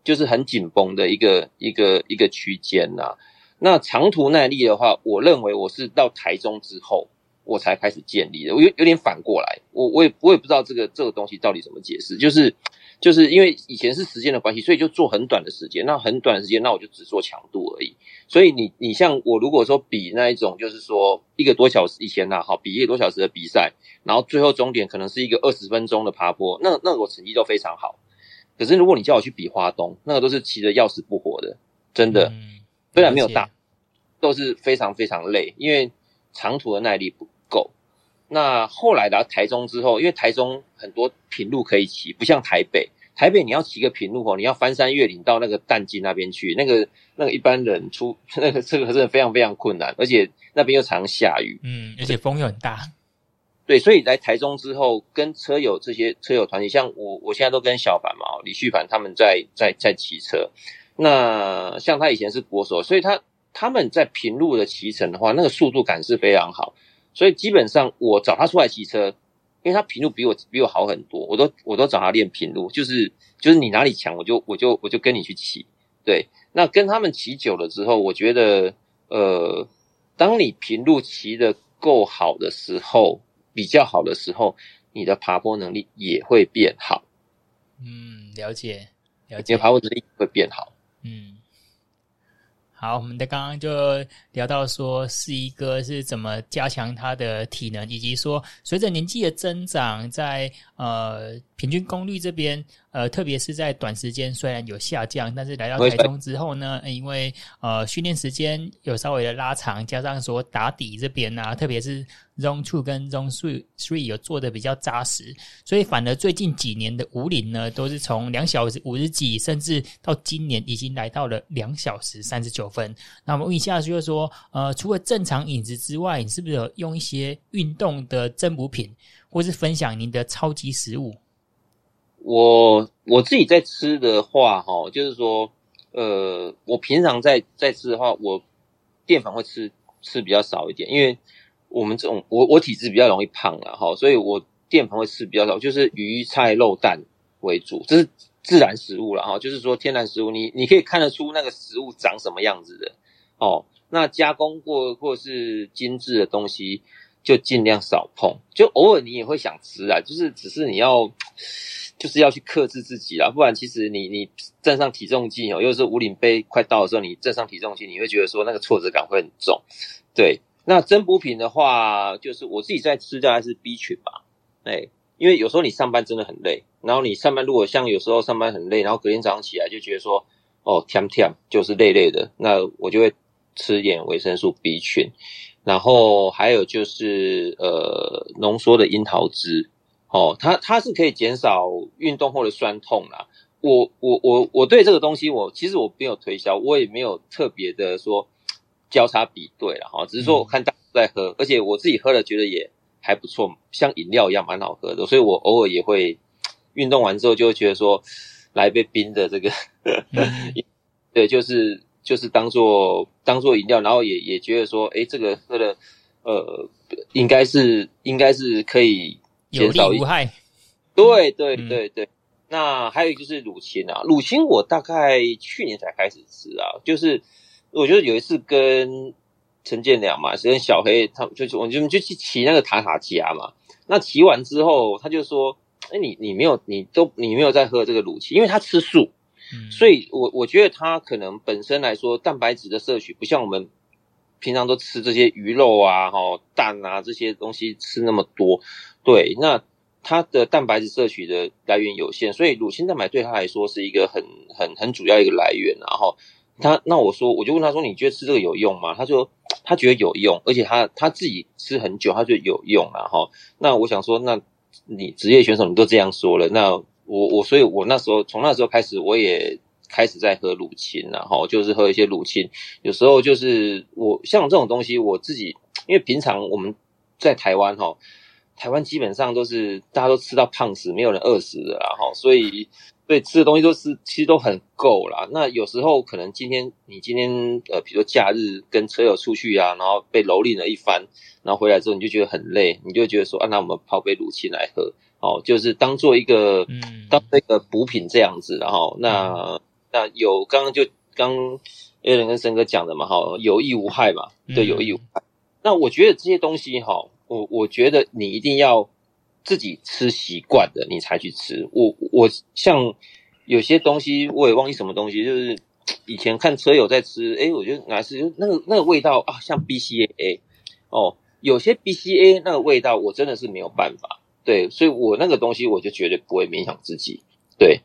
就是很紧绷的一个一个一个区间呐。那长途耐力的话，我认为我是到台中之后我才开始建立的，我有有点反过来，我我也我也不知道这个这个东西到底怎么解释，就是。就是因为以前是时间的关系，所以就做很短的时间。那很短的时间，那我就只做强度而已。所以你你像我，如果说比那一种，就是说一个多小时以前呐，好比一个多小时的比赛，然后最后终点可能是一个二十分钟的爬坡，那那我成绩都非常好。可是如果你叫我去比花东，那个都是骑着要死不活的，真的。嗯虽然没有大，都是非常非常累，因为长途的耐力。那后来到台中之后，因为台中很多平路可以骑，不像台北。台北你要骑个平路哦，你要翻山越岭到那个淡季那边去，那个那个一般人出 [laughs] 那个这个真的非常非常困难，而且那边又常下雨，嗯，而且风又很大。对，所以来台中之后，跟车友这些车友团体，像我我现在都跟小凡嘛，李旭凡他们在在在骑车。那像他以前是国手，所以他他们在平路的骑乘的话，那个速度感是非常好。所以基本上我找他出来骑车，因为他平路比我比我好很多，我都我都找他练平路，就是就是你哪里强，我就我就我就跟你去骑。对，那跟他们骑久了之后，我觉得呃，当你平路骑的够好的时候，比较好的时候，你的爬坡能力也会变好。嗯，了解，了解，你的爬坡能力会变好。嗯。好，我们的刚刚就聊到说，四一哥是怎么加强他的体能，以及说随着年纪的增长在，在呃平均功率这边。呃，特别是在短时间虽然有下降，但是来到台中之后呢，因为呃训练时间有稍微的拉长，加上说打底这边啊，特别是 Zone Two 跟 Zone Three Three 有做的比较扎实，所以反而最近几年的五岭呢，都是从两小时五十几，甚至到今年已经来到了两小时三十九分。那我们问一下，就是说，呃，除了正常饮食之外，你是不是有用一些运动的增补品，或是分享您的超级食物？我我自己在吃的话，哈，就是说，呃，我平常在在吃的话，我淀粉会吃吃比较少一点，因为我们这种我我体质比较容易胖了哈，所以我淀粉会吃比较少，就是鱼菜肉蛋为主，这是自然食物了哈，就是说天然食物，你你可以看得出那个食物长什么样子的哦，那加工过或是精致的东西就尽量少碰，就偶尔你也会想吃啊，就是只是你要。就是要去克制自己啦，不然其实你你站上体重计哦，又是五岭杯快到的时候，你站上体重计，你会觉得说那个挫折感会很重。对，那增补品的话，就是我自己在吃的还是 B 群吧。哎，因为有时候你上班真的很累，然后你上班如果像有时候上班很累，然后隔天早上起来就觉得说哦，甜甜就是累累的，那我就会吃点维生素 B 群，然后还有就是呃浓缩的樱桃汁，哦，它它是可以减少运动后的酸痛啦。我我我我对这个东西我，我其实我没有推销，我也没有特别的说交叉比对了哈，只是说我看大家在喝，而且我自己喝了觉得也还不错，像饮料一样蛮好喝的，所以我偶尔也会运动完之后就会觉得说来一杯冰的这个，[laughs] 对，就是就是当做当做饮料，然后也也觉得说，哎，这个喝了呃应该是应该是可以减少有害，对对对对。嗯那还有就是乳清啊，乳清我大概去年才开始吃啊，就是我觉得有一次跟陈建良嘛，是跟小黑他们就是我们就去骑那个塔塔加嘛，那骑完之后他就说，哎，你你没有你都你没有在喝这个乳清，因为他吃素，所以我我觉得他可能本身来说蛋白质的摄取不像我们平常都吃这些鱼肉啊、哈蛋啊这些东西吃那么多，对，那。它的蛋白质摄取的来源有限，所以乳清蛋白对他来说是一个很很很主要一个来源。然后他那我说，我就问他说：“你觉得吃这个有用吗？”他说：“他觉得有用，而且他他自己吃很久，他觉得有用。”然后那我想说，那你职业选手你都这样说了，那我我所以，我那时候从那时候开始，我也开始在喝乳清，然后就是喝一些乳清。有时候就是我像这种东西，我自己因为平常我们在台湾哈。台湾基本上都是大家都吃到胖死，没有人饿死的啦哈，所以对吃的东西都是其实都很够啦。那有时候可能今天你今天呃，比如说假日跟车友出去啊，然后被蹂躏了一番，然后回来之后你就觉得很累，你就觉得说啊，那我们泡杯乳清来喝，哦，就是当做一个嗯，当那个补品这样子，然后那那有刚刚就刚 Alan 跟森哥讲的嘛哈，有益无害嘛，对，有益无害。那我觉得这些东西哈。我我觉得你一定要自己吃习惯的，你才去吃。我我像有些东西我也忘记什么东西，就是以前看车友在吃，哎，我觉得哪是那个那个味道啊，像 BCAA 哦，有些 BCAA 那个味道我真的是没有办法。对，所以我那个东西我就绝对不会勉强自己。对，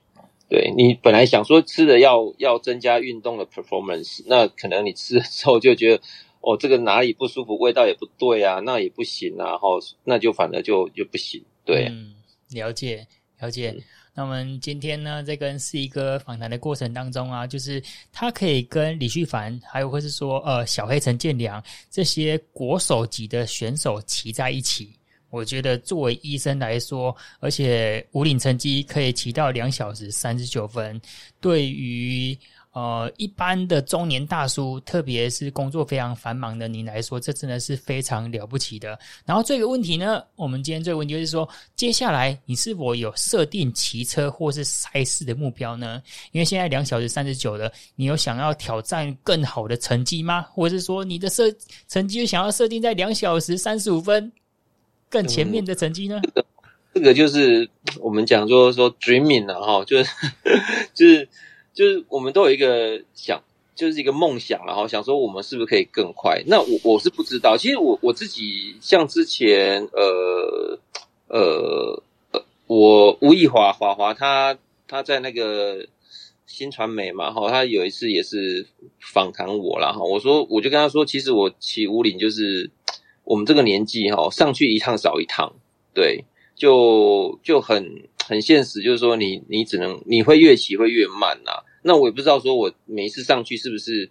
对你本来想说吃的要要增加运动的 performance，那可能你吃了之后就觉得。哦，这个哪里不舒服，味道也不对啊，那也不行啊，然后那就反而就就不行，对。嗯，了解了解。嗯。那我们今天呢，在跟四一哥访谈的过程当中啊，就是他可以跟李旭凡，还有或是说呃小黑陈建良这些国手级的选手骑在一起，我觉得作为医生来说，而且武岭成绩可以骑到两小时三十九分，对于。呃，一般的中年大叔，特别是工作非常繁忙的你来说，这真的是非常了不起的。然后这个问题呢，我们今天这个问题就是说，接下来你是否有设定骑车或是赛事的目标呢？因为现在两小时三十九了，你有想要挑战更好的成绩吗？或者是说你的设成绩想要设定在两小时三十五分更前面的成绩呢？这个就是我们讲说说 dreaming 了哈，就是 [laughs] 就是。就是我们都有一个想，就是一个梦想，然后想说我们是不是可以更快？那我我是不知道。其实我我自己像之前呃呃，我吴亦华华华他他在那个新传媒嘛哈，他有一次也是访谈我啦哈，我说我就跟他说，其实我骑五岭就是我们这个年纪哈，上去一趟少一趟，对，就就很。很现实，就是说你你只能你会越骑会越慢呐、那我也不知道说我每一次上去是不是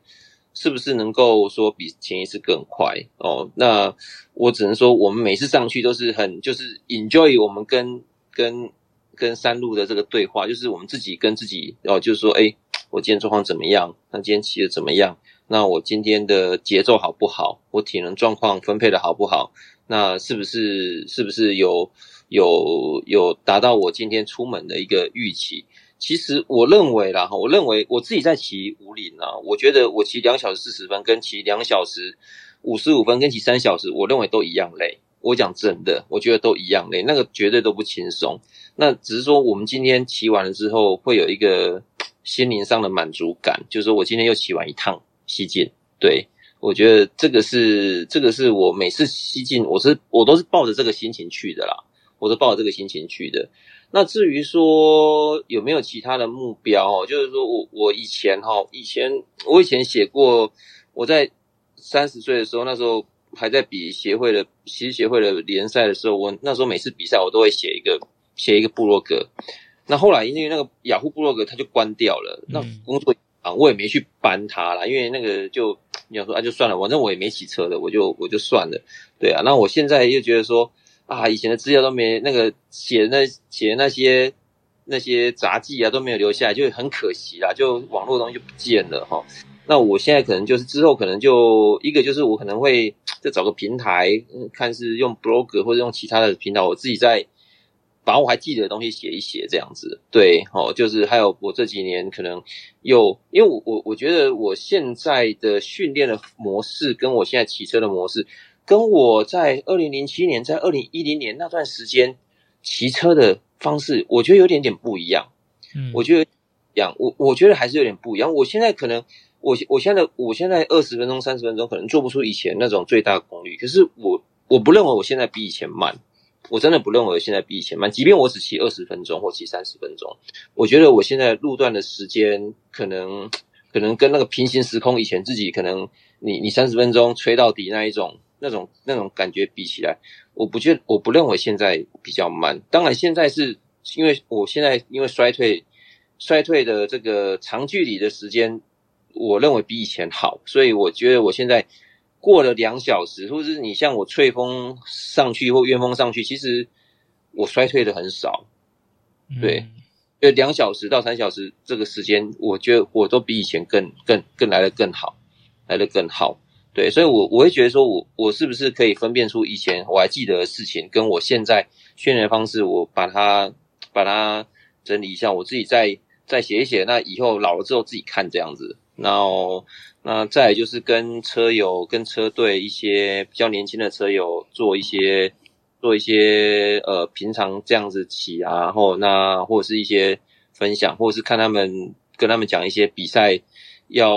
是不是能够说比前一次更快哦。那我只能说我们每次上去都是很就是 enjoy 我们跟跟跟山路的这个对话，就是我们自己跟自己哦，就是说哎，我今天状况怎么样？那今天骑的怎么样？那我今天的节奏好不好？我体能状况分配的好不好？那是不是是不是有？有有达到我今天出门的一个预期。其实我认为啦，哈，我认为我自己在骑五岭啊，我觉得我骑两小时四十分跟骑两小时五十五分跟骑三小时，我认为都一样累。我讲真的，我觉得都一样累，那个绝对都不轻松。那只是说我们今天骑完了之后，会有一个心灵上的满足感，就是说我今天又骑完一趟西进。对，我觉得这个是这个是我每次西进，我是我都是抱着这个心情去的啦。我是抱着这个心情去的。那至于说有没有其他的目标哦，就是说我我以前哈，以前我以前写过，我在三十岁的时候，那时候还在比协会的骑士协会的联赛的时候，我那时候每次比赛我都会写一个写一个部落格。那后来因为那个雅虎部落格它就关掉了，那工作啊我也没去搬它了，因为那个就你要说啊就算了，反正我也没骑车的，我就我就算了。对啊，那我现在又觉得说啊，以前的资料都没那个写那写那些那些杂记啊都没有留下来，就很可惜啦，就网络东西就不见了哈。那我现在可能就是之后可能就一个就是我可能会再找个平台，看是用 blog 或者用其他的平台，我自己在把我还记得的东西写一写这样子。对，哦，就是还有我这几年可能又因为我我我觉得我现在的训练的模式跟我现在骑车的模式，跟我在二零零七年在二零一零年那段时间骑车的方式，我觉得有点点不一样。嗯，我觉得一样，我我觉得还是有点不一样。我现在可能。我我现在我现在二十分钟三十分钟可能做不出以前那种最大功率，可是我我不认为我现在比以前慢，我真的不认为现在比以前慢。即便我只骑二十分钟或骑三十分钟，我觉得我现在路段的时间可能可能跟那个平行时空以前自己可能你你三十分钟吹到底那一种那种那种感觉比起来，我不觉我不认为现在比较慢。当然现在是因为我现在因为衰退衰退的这个长距离的时间。我认为比以前好，所以我觉得我现在过了两小时，或者是你像我吹风上去或怨风上去，其实我衰退的很少。对，就两小时到三小时这个时间，我觉得我都比以前更更更来的更好，来的更好。对，所以我我会觉得说我我是不是可以分辨出以前我还记得的事情，跟我现在训练的方式，我把它把它整理一下，我自己再再写一写，那以后老了之后自己看这样子。然后，那再就是跟车友、跟车队一些比较年轻的车友做一些、做一些呃，平常这样子骑啊，然后那或者是一些分享，或者是看他们跟他们讲一些比赛要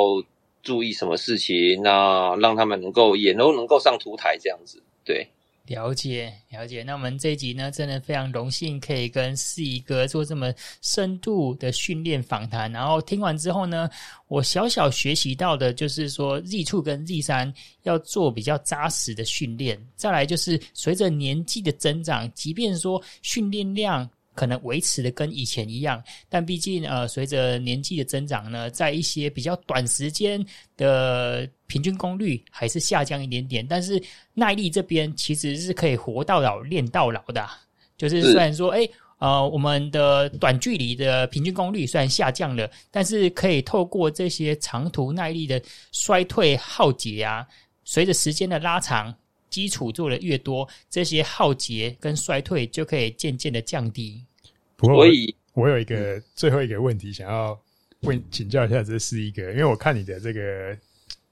注意什么事情，那让他们能够也都能够上图台这样子，对。了解了解，那我们这一集呢，真的非常荣幸可以跟四一哥做这么深度的训练访谈。然后听完之后呢，我小小学习到的就是说，Z 处跟 Z3 要做比较扎实的训练。再来就是随着年纪的增长，即便说训练量。可能维持的跟以前一样，但毕竟呃，随着年纪的增长呢，在一些比较短时间的平均功率还是下降一点点，但是耐力这边其实是可以活到老练到老的。就是虽然说，诶呃，我们的短距离的平均功率虽然下降了，但是可以透过这些长途耐力的衰退耗竭啊，随着时间的拉长。基础做的越多，这些耗竭跟衰退就可以渐渐的降低。不过我，我有一个最后一个问题想要问请教一下，这是一个，因为我看你的这个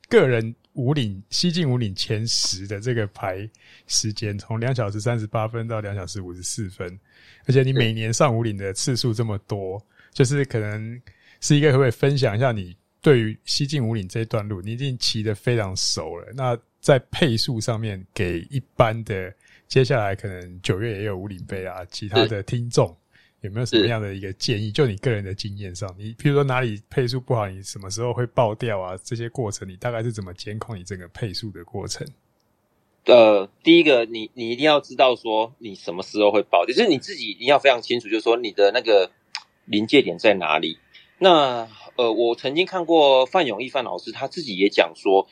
个人五岭西进五岭前十的这个排时间，从两小时三十八分到两小时五十四分，而且你每年上五岭的次数这么多，就是可能是一个可不可以分享一下你对于西进五岭这一段路，你已经骑得非常熟了，那。在配速上面，给一般的接下来可能九月也有五岭杯啊，其他的听众有没有什么样的一个建议？就你个人的经验上，你譬如说哪里配速不好，你什么时候会爆掉啊？这些过程你大概是怎么监控你整个配速的过程？呃，第一个，你你一定要知道说你什么时候会爆，就是你自己一定要非常清楚，就是说你的那个临界点在哪里。那呃，我曾经看过范永义范老师，他自己也讲说。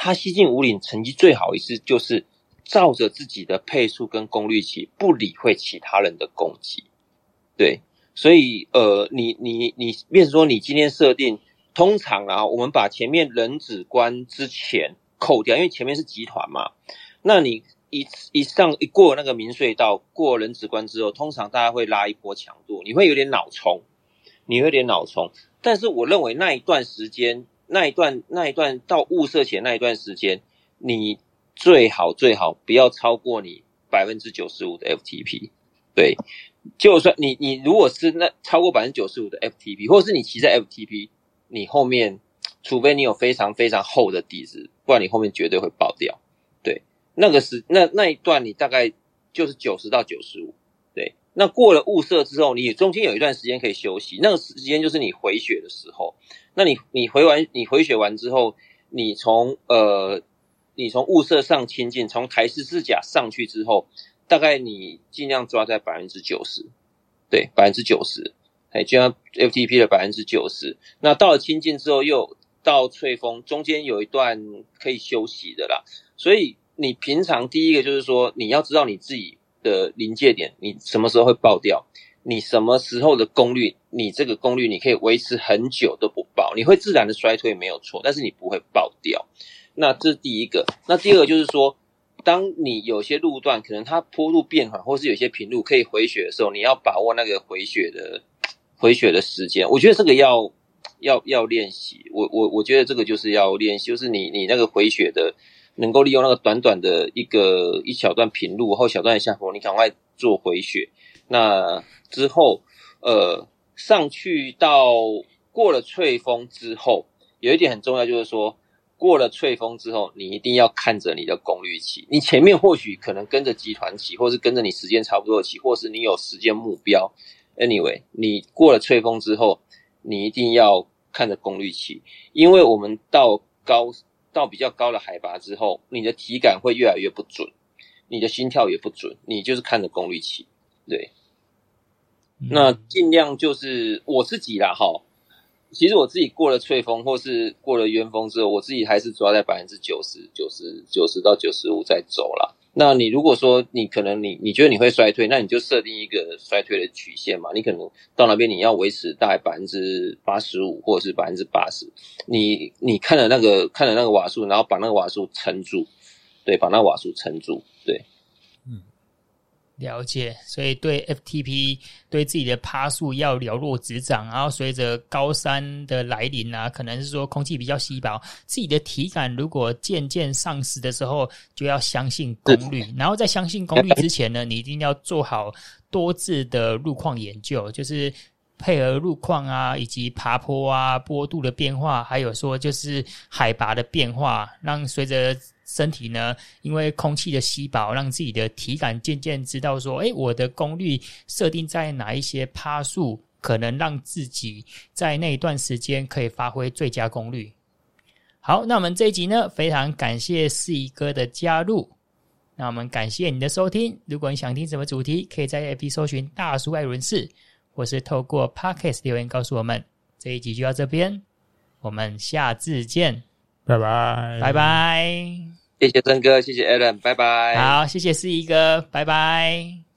他西进五岭成绩最好一次，就是照着自己的配速跟功率骑，不理会其他人的攻击。对，所以呃，你你你，比如说你今天设定，通常啊，我们把前面人子关之前扣掉，因为前面是集团嘛。那你一一上一过那个明隧道，过人子关之后，通常大家会拉一波强度，你会有点脑冲，你会有点脑冲。但是我认为那一段时间。那一段那一段到雾色前那一段时间，你最好最好不要超过你百分之九十五的 FTP。对，就算你你如果是那超过百分之九十五的 FTP，或者是你骑在 FTP，你后面除非你有非常非常厚的底子，不然你后面绝对会爆掉。对，那个是那那一段你大概就是九十到九十五。那过了雾色之后，你中间有一段时间可以休息，那个时间就是你回血的时候。那你你回完你回血完之后，你从呃你从雾色上清境，从台式制甲上去之后，大概你尽量抓在百分之九十，对，百分之九十，哎，就像 FTP 的百分之九十。那到了清境之后，又到翠峰，中间有一段可以休息的啦。所以你平常第一个就是说，你要知道你自己的临界点，你什么时候会爆掉。你什么时候的功率，你这个功率你可以维持很久都不爆，你会自然的衰退没有错，但是你不会爆掉。那这是第一个。那第二个就是说，当你有些路段可能它坡度变缓，或是有些平路可以回血的时候，你要把握那个回血的回血的时间。我觉得这个要要要练习。我我我觉得这个就是要练习，就是你你那个回血的能够利用那个短短的一个一小段平路或小段下坡，你赶快做回血。那之后，呃，上去到过了翠峰之后，有一点很重要，就是说过了翠峰之后，你一定要看着你的功率期。你前面或许可能跟着集团骑，或是跟着你时间差不多的骑，或是你有时间目标。Anyway，你过了翠峰之后，你一定要看着功率期，因为我们到高到比较高的海拔之后，你的体感会越来越不准，你的心跳也不准，你就是看着功率器，对。那尽量就是我自己啦，哈。其实我自己过了翠峰或是过了渊峰之后，我自己还是抓在百分之九十、九十、九十到九十五再走啦。那你如果说你可能你你觉得你会衰退，那你就设定一个衰退的曲线嘛。你可能到那边你要维持大概百分之八十五或者是百分之八十。你你看了那个看了那个瓦数，然后把那个瓦数撑住，对，把那个瓦数撑住，了解，所以对 FTP 对自己的趴数要了若指掌，然后随着高山的来临啊，可能是说空气比较稀薄，自己的体感如果渐渐丧失的时候，就要相信功率。然后在相信功率之前呢，你一定要做好多次的路况研究，就是配合路况啊，以及爬坡啊、坡度的变化，还有说就是海拔的变化，让随着。身体呢，因为空气的稀薄，让自己的体感渐渐知道说，诶，我的功率设定在哪一些趴数，可能让自己在那一段时间可以发挥最佳功率。好，那我们这一集呢，非常感谢四一哥的加入。那我们感谢你的收听。如果你想听什么主题，可以在 APP 搜寻大叔爱轮式，或是透过 Podcast 留言告诉我们。这一集就到这边，我们下次见。拜拜，拜拜，谢谢曾哥，谢谢 Alan，拜拜。好，谢谢四一哥，拜拜。